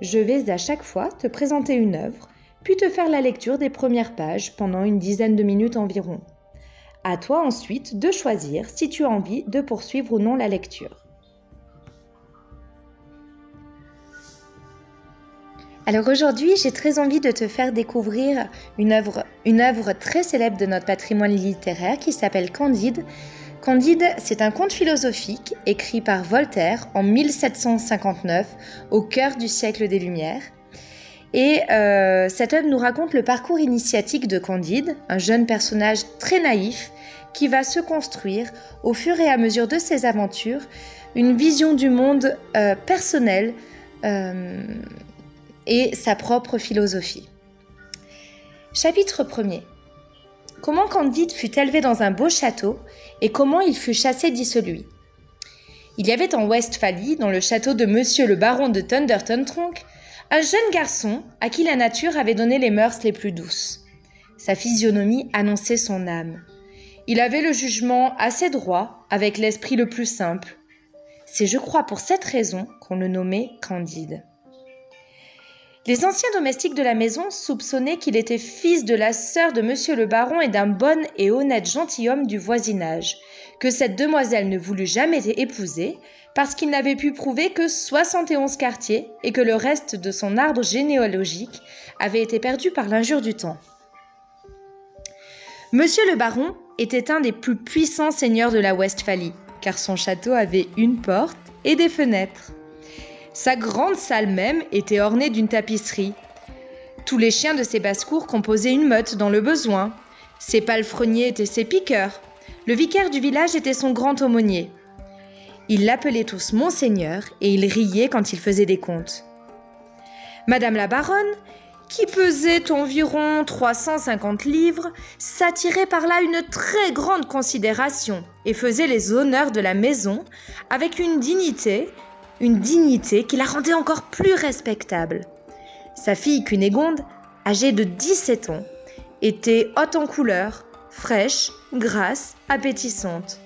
Je vais à chaque fois te présenter une œuvre, puis te faire la lecture des premières pages pendant une dizaine de minutes environ. À toi ensuite de choisir si tu as envie de poursuivre ou non la lecture. Alors aujourd'hui, j'ai très envie de te faire découvrir une œuvre, une œuvre très célèbre de notre patrimoine littéraire qui s'appelle Candide, Candide, c'est un conte philosophique écrit par Voltaire en 1759, au cœur du siècle des Lumières. Et euh, cette œuvre nous raconte le parcours initiatique de Candide, un jeune personnage très naïf qui va se construire au fur et à mesure de ses aventures une vision du monde euh, personnelle euh, et sa propre philosophie. Chapitre 1er comment Candide fut élevé dans un beau château et comment il fut chassé dissolu. Il y avait en Westphalie, dans le château de Monsieur le baron de Thunderton Tronk, un jeune garçon à qui la nature avait donné les mœurs les plus douces. Sa physionomie annonçait son âme. Il avait le jugement assez droit, avec l'esprit le plus simple. C'est, je crois, pour cette raison qu'on le nommait Candide. Les anciens domestiques de la maison soupçonnaient qu'il était fils de la sœur de monsieur le baron et d'un bon et honnête gentilhomme du voisinage, que cette demoiselle ne voulut jamais épouser, parce qu'il n'avait pu prouver que 71 quartiers et que le reste de son arbre généalogique avait été perdu par l'injure du temps. Monsieur le baron était un des plus puissants seigneurs de la Westphalie, car son château avait une porte et des fenêtres. Sa grande salle même était ornée d'une tapisserie. Tous les chiens de ses basses-cours composaient une meute dans le besoin. Ses palefreniers étaient ses piqueurs. Le vicaire du village était son grand aumônier. Ils l'appelaient tous Monseigneur et il riait quand il faisait des comptes. Madame la baronne, qui pesait environ 350 livres, s'attirait par là une très grande considération et faisait les honneurs de la maison avec une dignité une dignité qui la rendait encore plus respectable. Sa fille Cunégonde, âgée de 17 ans, était haute en couleur, fraîche, grasse, appétissante.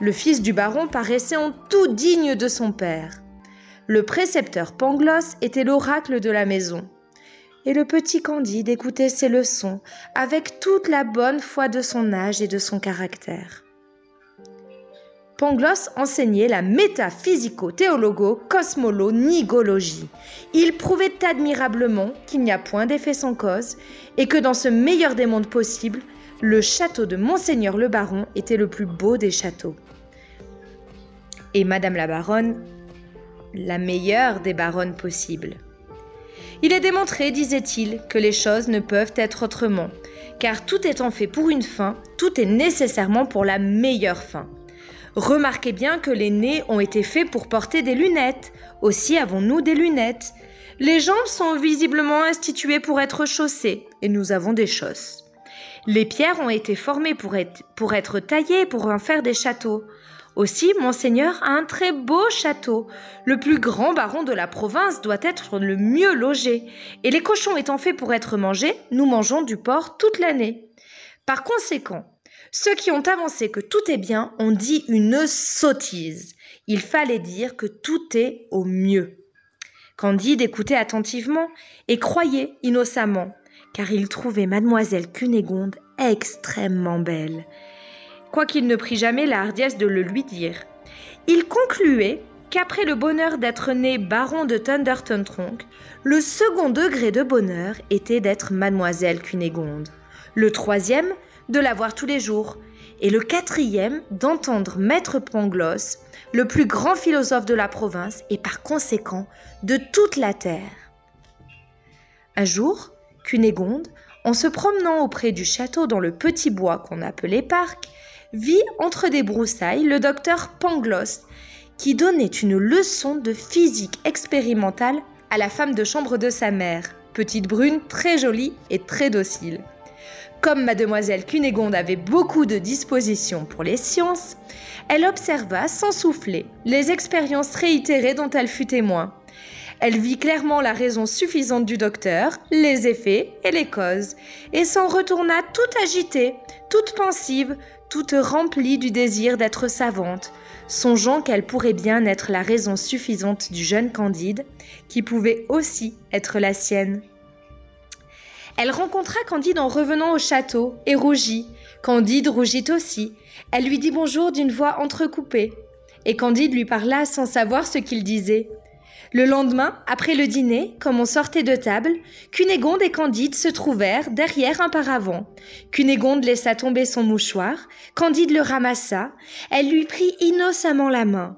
Le fils du baron paraissait en tout digne de son père. Le précepteur Pangloss était l'oracle de la maison. Et le petit Candide écoutait ses leçons avec toute la bonne foi de son âge et de son caractère. Pangloss enseignait la métaphysico-théologo-cosmolo-nigologie. Il prouvait admirablement qu'il n'y a point d'effet sans cause et que dans ce meilleur des mondes possibles, le château de Monseigneur le Baron était le plus beau des châteaux. Et Madame la Baronne, la meilleure des baronnes possibles. Il est démontré, disait-il, que les choses ne peuvent être autrement, car tout étant fait pour une fin, tout est nécessairement pour la meilleure fin. Remarquez bien que les nez ont été faits pour porter des lunettes. Aussi avons-nous des lunettes. Les jambes sont visiblement instituées pour être chaussées, et nous avons des chausses. Les pierres ont été formées pour être, pour être taillées pour en faire des châteaux. Aussi, monseigneur a un très beau château. Le plus grand baron de la province doit être le mieux logé. Et les cochons étant faits pour être mangés, nous mangeons du porc toute l'année. Par conséquent, ceux qui ont avancé que tout est bien ont dit une sottise. Il fallait dire que tout est au mieux. Candide écoutait attentivement et croyait innocemment, car il trouvait mademoiselle Cunégonde extrêmement belle, quoiqu'il ne prit jamais la hardiesse de le lui dire. Il concluait qu'après le bonheur d'être né baron de Thunderton Tronk, le second degré de bonheur était d'être mademoiselle Cunégonde. Le troisième, de la voir tous les jours, et le quatrième d'entendre Maître Pangloss, le plus grand philosophe de la province et par conséquent de toute la terre. Un jour, Cunégonde, en se promenant auprès du château dans le petit bois qu'on appelait parc, vit entre des broussailles le docteur Pangloss, qui donnait une leçon de physique expérimentale à la femme de chambre de sa mère, petite brune très jolie et très docile. Comme mademoiselle Cunégonde avait beaucoup de dispositions pour les sciences, elle observa sans souffler les expériences réitérées dont elle fut témoin. Elle vit clairement la raison suffisante du docteur, les effets et les causes, et s'en retourna toute agitée, toute pensive, toute remplie du désir d'être savante, songeant qu'elle pourrait bien être la raison suffisante du jeune Candide, qui pouvait aussi être la sienne. Elle rencontra Candide en revenant au château et rougit. Candide rougit aussi. Elle lui dit bonjour d'une voix entrecoupée. Et Candide lui parla sans savoir ce qu'il disait. Le lendemain, après le dîner, comme on sortait de table, Cunégonde et Candide se trouvèrent derrière un paravent. Cunégonde laissa tomber son mouchoir, Candide le ramassa, elle lui prit innocemment la main.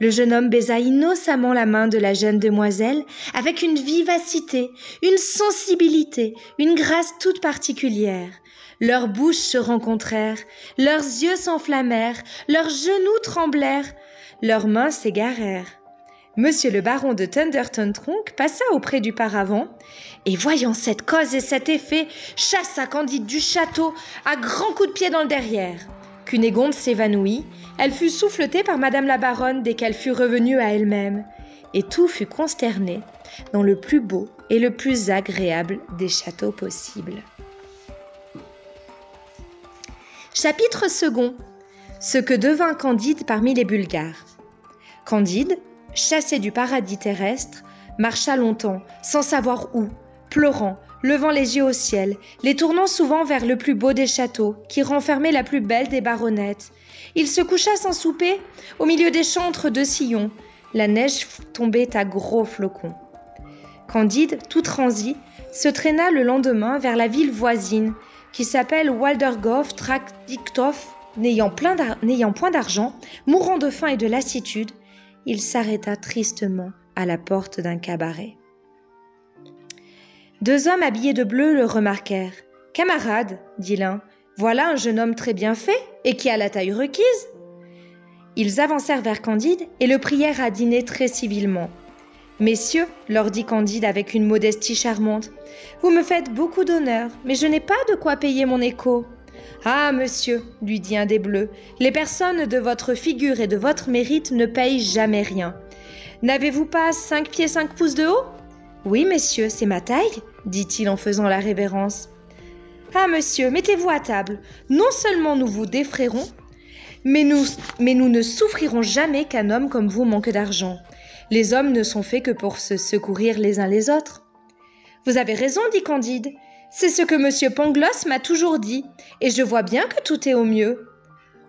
Le jeune homme baisa innocemment la main de la jeune demoiselle avec une vivacité, une sensibilité, une grâce toute particulière. Leurs bouches se rencontrèrent, leurs yeux s'enflammèrent, leurs genoux tremblèrent, leurs mains s'égarèrent. Monsieur le baron de Thunderton Tronk passa auprès du paravent et voyant cette cause et cet effet, chassa Candide du château à grands coups de pied dans le derrière. Cunégonde s'évanouit, elle fut souffletée par madame la baronne dès qu'elle fut revenue à elle-même, et tout fut consterné dans le plus beau et le plus agréable des châteaux possibles. Chapitre second. Ce que devint Candide parmi les Bulgares. Candide, chassé du paradis terrestre, marcha longtemps, sans savoir où, pleurant, levant les yeux au ciel, les tournant souvent vers le plus beau des châteaux, qui renfermait la plus belle des baronnettes. Il se coucha sans souper, au milieu des chantres de sillons. La neige tombait à gros flocons. Candide, tout transi, se traîna le lendemain vers la ville voisine, qui s'appelle Waldergov Trakdiktov, n'ayant point d'argent, mourant de faim et de lassitude, il s'arrêta tristement à la porte d'un cabaret. Deux hommes habillés de bleu le remarquèrent. Camarade, dit l'un, voilà un jeune homme très bien fait et qui a la taille requise. Ils avancèrent vers Candide et le prièrent à dîner très civilement. Messieurs, leur dit Candide avec une modestie charmante, vous me faites beaucoup d'honneur, mais je n'ai pas de quoi payer mon écho. Ah, monsieur, lui dit un des bleus, les personnes de votre figure et de votre mérite ne payent jamais rien. N'avez-vous pas cinq pieds cinq pouces de haut? Oui, messieurs, c'est ma taille, dit-il en faisant la révérence. Ah, monsieur, mettez-vous à table. Non seulement nous vous défrayerons, mais nous, mais nous ne souffrirons jamais qu'un homme comme vous manque d'argent. Les hommes ne sont faits que pour se secourir les uns les autres. Vous avez raison, dit Candide. C'est ce que monsieur Pangloss m'a toujours dit, et je vois bien que tout est au mieux.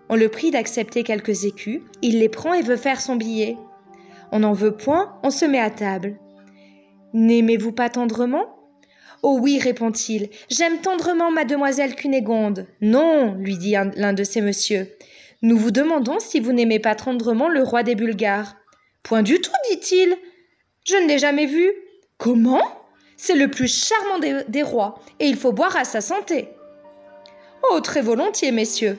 On le prie d'accepter quelques écus, il les prend et veut faire son billet. On n'en veut point, on se met à table. N'aimez-vous pas tendrement? Oh oui, répond-il, j'aime tendrement mademoiselle Cunégonde. Non, lui dit l'un de ces messieurs. Nous vous demandons si vous n'aimez pas tendrement le roi des Bulgares. Point du tout, dit-il. Je ne l'ai jamais vu. Comment? C'est le plus charmant des, des, rois, et il faut boire à sa santé. Oh, très volontiers, messieurs.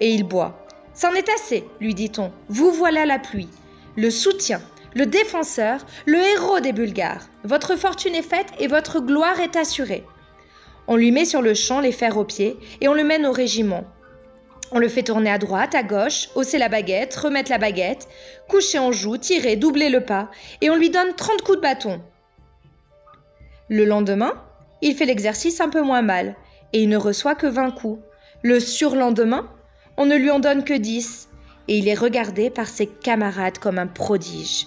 Et il boit. C'en est assez, lui dit-on. Vous voilà la pluie. Le soutien, le défenseur, le héros des Bulgares. Votre fortune est faite et votre gloire est assurée. On lui met sur le champ les fers aux pieds et on le mène au régiment. On le fait tourner à droite, à gauche, hausser la baguette, remettre la baguette, coucher en joue, tirer, doubler le pas, et on lui donne 30 coups de bâton. Le lendemain, il fait l'exercice un peu moins mal, et il ne reçoit que 20 coups. Le surlendemain, on ne lui en donne que 10, et il est regardé par ses camarades comme un prodige.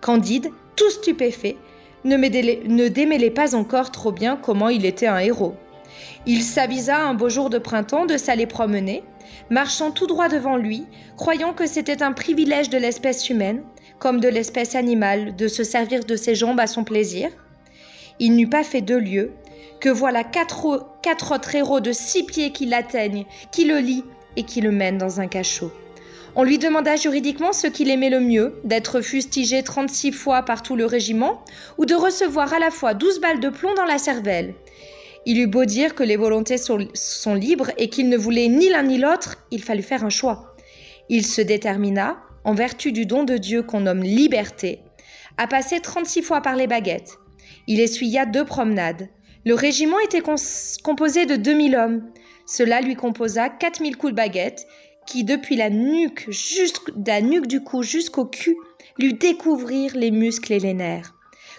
Candide, tout stupéfait, ne, démêlait pas encore trop bien comment il était un héros. Il s'avisa un beau jour de printemps de s'aller promener, marchant tout droit devant lui, croyant que c'était un privilège de l'espèce humaine, comme de l'espèce animale, de se servir de ses jambes à son plaisir. Il n'eut pas fait deux lieues, que voilà quatre, quatre autres héros de six pieds qui l'atteignent, qui le lient et qui le mènent dans un cachot. On lui demanda juridiquement ce qu'il aimait le mieux, d'être fustigé 36 fois par tout le régiment, ou de recevoir à la fois 12 balles de plomb dans la cervelle. Il eut beau dire que les volontés sont, libres et qu'il ne voulait ni l'un ni l'autre, il fallut faire un choix. Il se détermina, en vertu du don de Dieu qu'on nomme liberté, a passé 36 fois par les baguettes. Il essuya deux promenades. Le régiment était composé de 2000 hommes. Cela lui composa 4000 coups de baguette qui, depuis la nuque, la nuque du cou jusqu'au cul, lui découvrirent les muscles et les nerfs.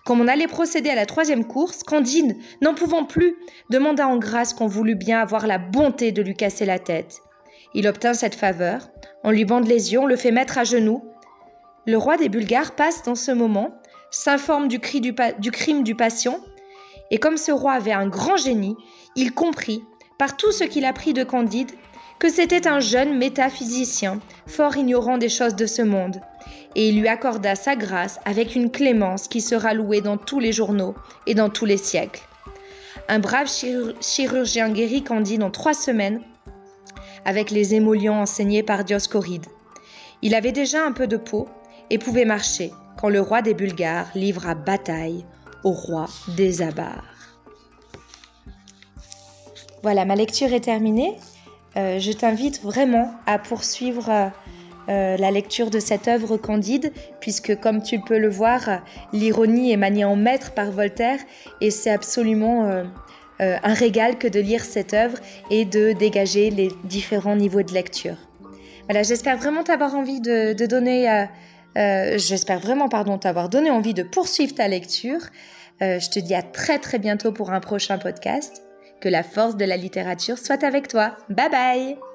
Comme on allait procéder à la troisième course, Candide, n'en pouvant plus, demanda en grâce qu'on voulût bien avoir la bonté de lui casser la tête. Il obtint cette faveur. On lui bande les yeux, on le fait mettre à genoux. Le roi des Bulgares passe dans ce moment, s'informe du, du crime du patient, et comme ce roi avait un grand génie, il comprit, par tout ce qu'il apprit de Candide, que c'était un jeune métaphysicien, fort ignorant des choses de ce monde, et il lui accorda sa grâce avec une clémence qui sera louée dans tous les journaux et dans tous les siècles. Un brave chirurgien guérit Candide en trois semaines avec les émollients enseignés par Dioscoride. Il avait déjà un peu de peau et pouvait marcher quand le roi des Bulgares livra bataille au roi des Abars. Voilà, ma lecture est terminée. Euh, je t'invite vraiment à poursuivre euh, euh, la lecture de cette œuvre candide, puisque comme tu peux le voir, l'ironie est maniée en maître par Voltaire, et c'est absolument un régal que de lire cette œuvre et de dégager les différents niveaux de lecture. Voilà, j'espère vraiment t'avoir envie de donner, j'espère vraiment pardon t'avoir donné envie de poursuivre ta lecture. je te dis à très très bientôt pour un prochain podcast. Que la force de la littérature soit avec toi. Bye bye